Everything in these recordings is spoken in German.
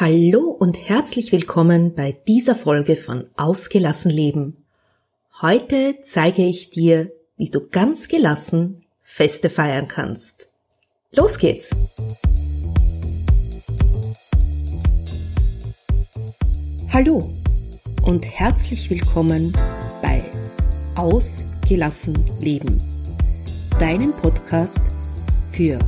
Hallo und herzlich willkommen bei dieser Folge von Ausgelassen Leben. Heute zeige ich dir, wie du ganz gelassen Feste feiern kannst. Los geht's! Hallo und herzlich willkommen bei Ausgelassen Leben, deinem Podcast für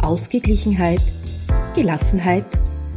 Ausgeglichenheit, Gelassenheit und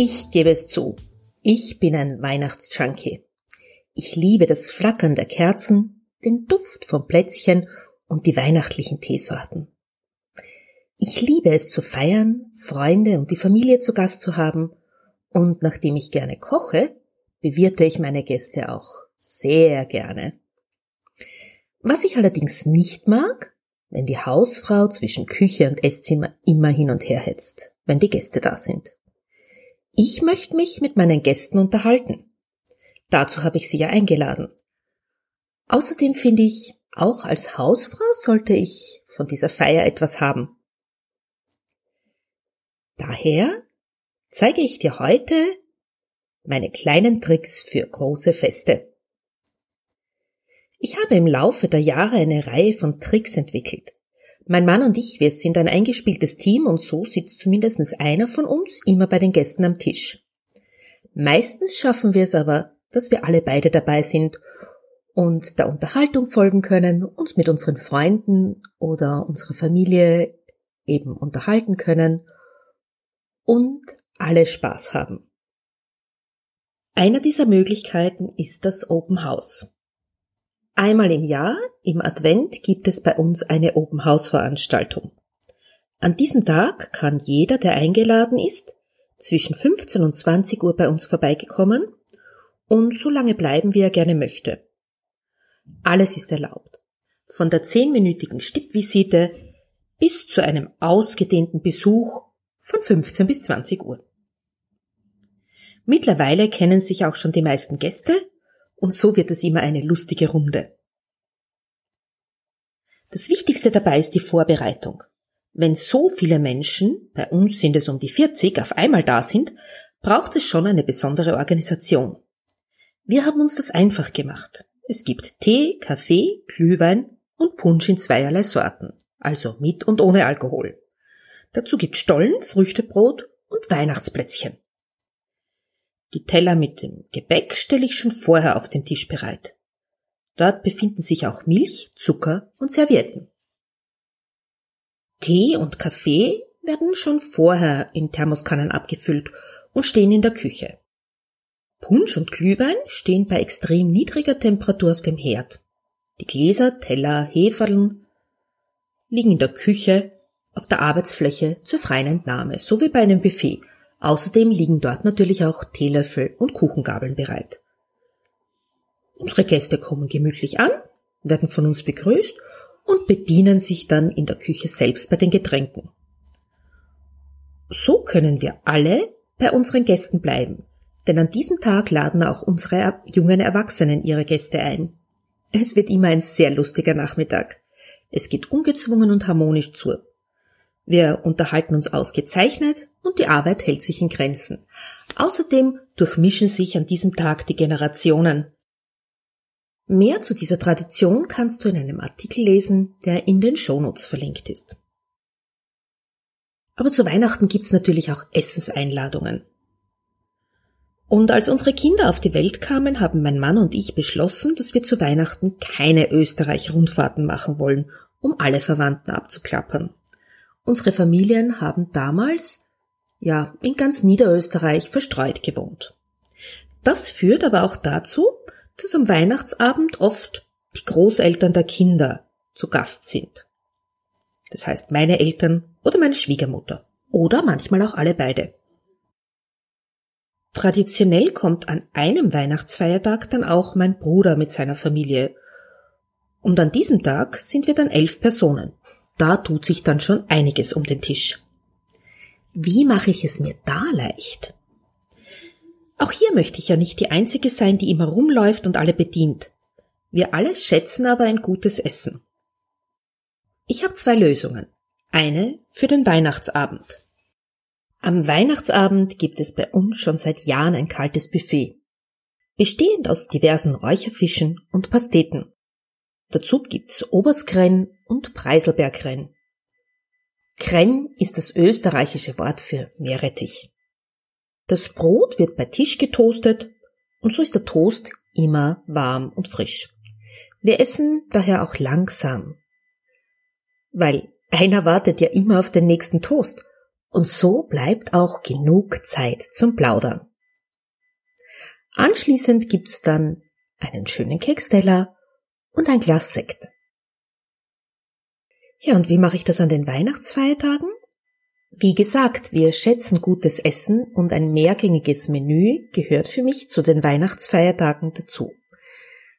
Ich gebe es zu, ich bin ein Weihnachtsjunkie. Ich liebe das Flackern der Kerzen, den Duft vom Plätzchen und die weihnachtlichen Teesorten. Ich liebe es zu feiern, Freunde und die Familie zu Gast zu haben, und nachdem ich gerne koche, bewirte ich meine Gäste auch sehr gerne. Was ich allerdings nicht mag, wenn die Hausfrau zwischen Küche und Esszimmer immer hin und her hetzt, wenn die Gäste da sind. Ich möchte mich mit meinen Gästen unterhalten. Dazu habe ich sie ja eingeladen. Außerdem finde ich, auch als Hausfrau sollte ich von dieser Feier etwas haben. Daher zeige ich dir heute meine kleinen Tricks für große Feste. Ich habe im Laufe der Jahre eine Reihe von Tricks entwickelt. Mein Mann und ich, wir sind ein eingespieltes Team und so sitzt zumindest einer von uns immer bei den Gästen am Tisch. Meistens schaffen wir es aber, dass wir alle beide dabei sind und der Unterhaltung folgen können, uns mit unseren Freunden oder unserer Familie eben unterhalten können und alle Spaß haben. Einer dieser Möglichkeiten ist das Open House. Einmal im Jahr, im Advent, gibt es bei uns eine Open House Veranstaltung. An diesem Tag kann jeder, der eingeladen ist, zwischen 15 und 20 Uhr bei uns vorbeigekommen und so lange bleiben, wie er gerne möchte. Alles ist erlaubt. Von der zehnminütigen Stippvisite bis zu einem ausgedehnten Besuch von 15 bis 20 Uhr. Mittlerweile kennen sich auch schon die meisten Gäste und so wird es immer eine lustige Runde. Das Wichtigste dabei ist die Vorbereitung. Wenn so viele Menschen, bei uns sind es um die 40, auf einmal da sind, braucht es schon eine besondere Organisation. Wir haben uns das einfach gemacht. Es gibt Tee, Kaffee, Glühwein und Punsch in zweierlei Sorten, also mit und ohne Alkohol. Dazu gibt Stollen, Früchtebrot und Weihnachtsplätzchen. Die Teller mit dem Gebäck stelle ich schon vorher auf den Tisch bereit. Dort befinden sich auch Milch, Zucker und Servietten. Tee und Kaffee werden schon vorher in Thermoskannen abgefüllt und stehen in der Küche. Punsch und Glühwein stehen bei extrem niedriger Temperatur auf dem Herd. Die Gläser, Teller, Heferln liegen in der Küche auf der Arbeitsfläche zur freien Entnahme, so wie bei einem Buffet, Außerdem liegen dort natürlich auch Teelöffel und Kuchengabeln bereit. Unsere Gäste kommen gemütlich an, werden von uns begrüßt und bedienen sich dann in der Küche selbst bei den Getränken. So können wir alle bei unseren Gästen bleiben, denn an diesem Tag laden auch unsere jungen Erwachsenen ihre Gäste ein. Es wird immer ein sehr lustiger Nachmittag. Es geht ungezwungen und harmonisch zu. Wir unterhalten uns ausgezeichnet und die Arbeit hält sich in Grenzen. Außerdem durchmischen sich an diesem Tag die Generationen. Mehr zu dieser Tradition kannst du in einem Artikel lesen, der in den Shownotes verlinkt ist. Aber zu Weihnachten gibt's natürlich auch Essenseinladungen. Und als unsere Kinder auf die Welt kamen, haben mein Mann und ich beschlossen, dass wir zu Weihnachten keine Österreich-Rundfahrten machen wollen, um alle Verwandten abzuklappern. Unsere Familien haben damals, ja, in ganz Niederösterreich verstreut gewohnt. Das führt aber auch dazu, dass am Weihnachtsabend oft die Großeltern der Kinder zu Gast sind. Das heißt meine Eltern oder meine Schwiegermutter oder manchmal auch alle beide. Traditionell kommt an einem Weihnachtsfeiertag dann auch mein Bruder mit seiner Familie. Und an diesem Tag sind wir dann elf Personen. Da tut sich dann schon einiges um den Tisch. Wie mache ich es mir da leicht? Auch hier möchte ich ja nicht die Einzige sein, die immer rumläuft und alle bedient. Wir alle schätzen aber ein gutes Essen. Ich habe zwei Lösungen. Eine für den Weihnachtsabend. Am Weihnachtsabend gibt es bei uns schon seit Jahren ein kaltes Buffet, bestehend aus diversen Räucherfischen und Pasteten. Dazu gibt's Oberskrenn und Preiselbergrenn. Krenn ist das österreichische Wort für Meerrettich. Das Brot wird bei Tisch getoastet und so ist der Toast immer warm und frisch. Wir essen daher auch langsam, weil einer wartet ja immer auf den nächsten Toast und so bleibt auch genug Zeit zum Plaudern. Anschließend gibt's dann einen schönen Keksteller und ein Glas Sekt. Ja, und wie mache ich das an den Weihnachtsfeiertagen? Wie gesagt, wir schätzen gutes Essen und ein mehrgängiges Menü gehört für mich zu den Weihnachtsfeiertagen dazu.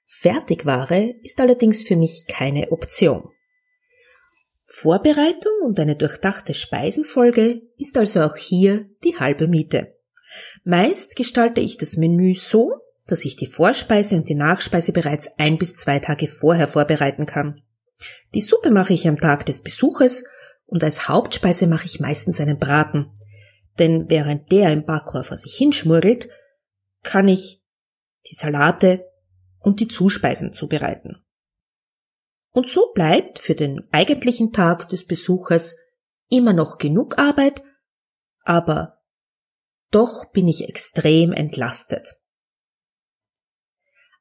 Fertigware ist allerdings für mich keine Option. Vorbereitung und eine durchdachte Speisenfolge ist also auch hier die halbe Miete. Meist gestalte ich das Menü so, dass ich die Vorspeise und die Nachspeise bereits ein bis zwei Tage vorher vorbereiten kann. Die Suppe mache ich am Tag des Besuches und als Hauptspeise mache ich meistens einen Braten. Denn während der im Backrohr vor sich hinschmurgelt, kann ich die Salate und die Zuspeisen zubereiten. Und so bleibt für den eigentlichen Tag des Besuches immer noch genug Arbeit, aber doch bin ich extrem entlastet.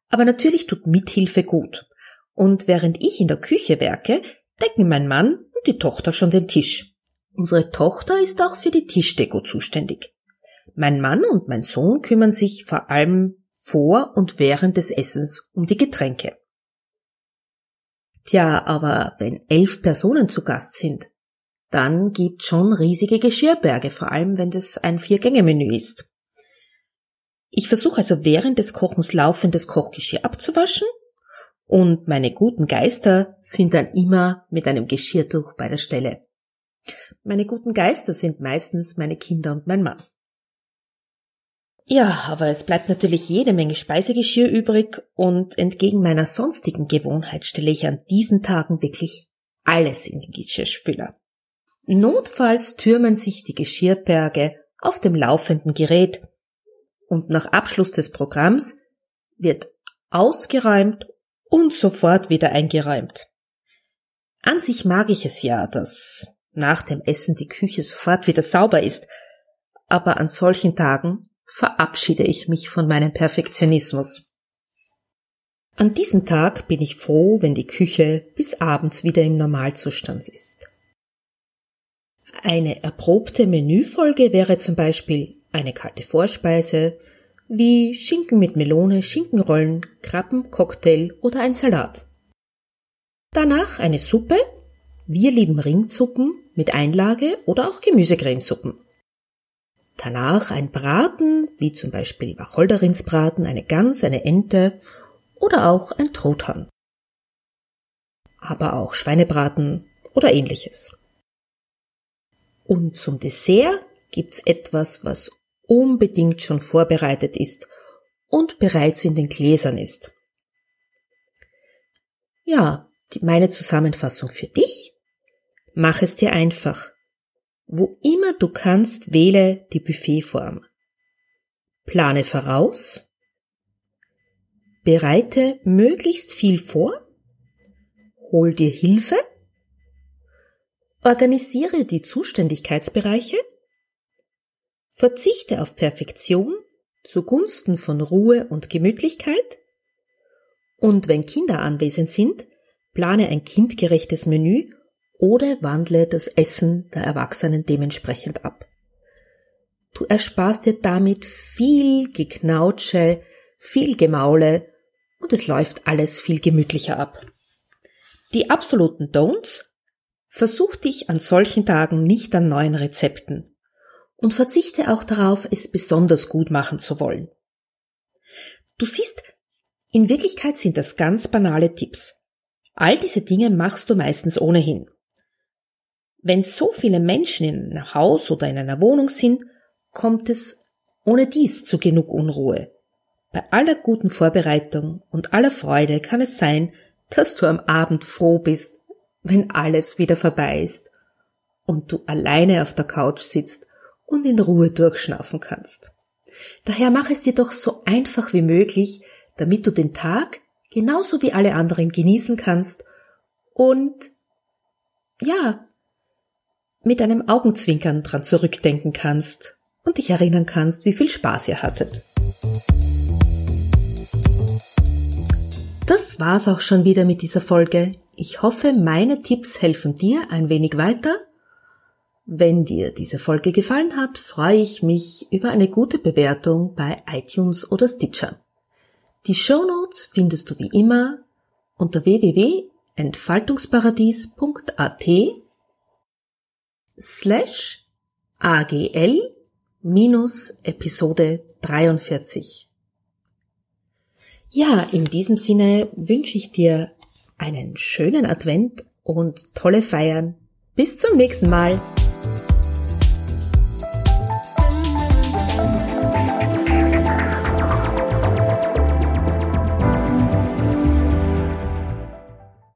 Aber natürlich tut Mithilfe gut. Und während ich in der Küche werke, decken mein Mann und die Tochter schon den Tisch. Unsere Tochter ist auch für die Tischdeko zuständig. Mein Mann und mein Sohn kümmern sich vor allem vor und während des Essens um die Getränke. Tja, aber wenn elf Personen zu Gast sind, dann gibt schon riesige Geschirrberge, vor allem wenn das ein Vier-Gänge-Menü ist. Ich versuche also während des Kochens laufendes Kochgeschirr abzuwaschen und meine guten Geister sind dann immer mit einem Geschirrtuch bei der Stelle. Meine guten Geister sind meistens meine Kinder und mein Mann. Ja, aber es bleibt natürlich jede Menge Speisegeschirr übrig und entgegen meiner sonstigen Gewohnheit stelle ich an diesen Tagen wirklich alles in den Geschirrspüler. Notfalls türmen sich die Geschirrberge auf dem laufenden Gerät und nach Abschluss des Programms wird ausgeräumt und sofort wieder eingeräumt. An sich mag ich es ja, dass nach dem Essen die Küche sofort wieder sauber ist, aber an solchen Tagen verabschiede ich mich von meinem Perfektionismus. An diesem Tag bin ich froh, wenn die Küche bis abends wieder im Normalzustand ist. Eine erprobte Menüfolge wäre zum Beispiel eine kalte Vorspeise, wie Schinken mit Melone, Schinkenrollen, Krabben, Cocktail oder ein Salat. Danach eine Suppe, wir lieben Ringsuppen mit Einlage oder auch Gemüsecremesuppen. Danach ein Braten, wie zum Beispiel Wacholderinsbraten, eine Gans, eine Ente oder auch ein Truthahn. Aber auch Schweinebraten oder ähnliches. Und zum Dessert gibt's etwas, was unbedingt schon vorbereitet ist und bereits in den Gläsern ist. Ja, meine Zusammenfassung für dich. Mach es dir einfach. Wo immer du kannst, wähle die Buffetform. Plane voraus. Bereite möglichst viel vor. Hol dir Hilfe. Organisiere die Zuständigkeitsbereiche. Verzichte auf Perfektion zugunsten von Ruhe und Gemütlichkeit. Und wenn Kinder anwesend sind, plane ein kindgerechtes Menü oder wandle das Essen der Erwachsenen dementsprechend ab. Du ersparst dir damit viel Geknautsche, viel Gemaule und es läuft alles viel gemütlicher ab. Die absoluten Don'ts Versuch dich an solchen Tagen nicht an neuen Rezepten und verzichte auch darauf, es besonders gut machen zu wollen. Du siehst, in Wirklichkeit sind das ganz banale Tipps. All diese Dinge machst du meistens ohnehin. Wenn so viele Menschen in einem Haus oder in einer Wohnung sind, kommt es ohne dies zu genug Unruhe. Bei aller guten Vorbereitung und aller Freude kann es sein, dass du am Abend froh bist, wenn alles wieder vorbei ist und du alleine auf der Couch sitzt und in Ruhe durchschnaufen kannst. Daher mach es dir doch so einfach wie möglich, damit du den Tag genauso wie alle anderen genießen kannst und ja, mit einem Augenzwinkern dran zurückdenken kannst und dich erinnern kannst, wie viel Spaß ihr hattet. Das war's auch schon wieder mit dieser Folge. Ich hoffe, meine Tipps helfen dir ein wenig weiter. Wenn dir diese Folge gefallen hat, freue ich mich über eine gute Bewertung bei iTunes oder Stitcher. Die Show Notes findest du wie immer unter www.entfaltungsparadies.at slash agl minus Episode 43. Ja, in diesem Sinne wünsche ich dir einen schönen Advent und tolle Feiern. Bis zum nächsten Mal.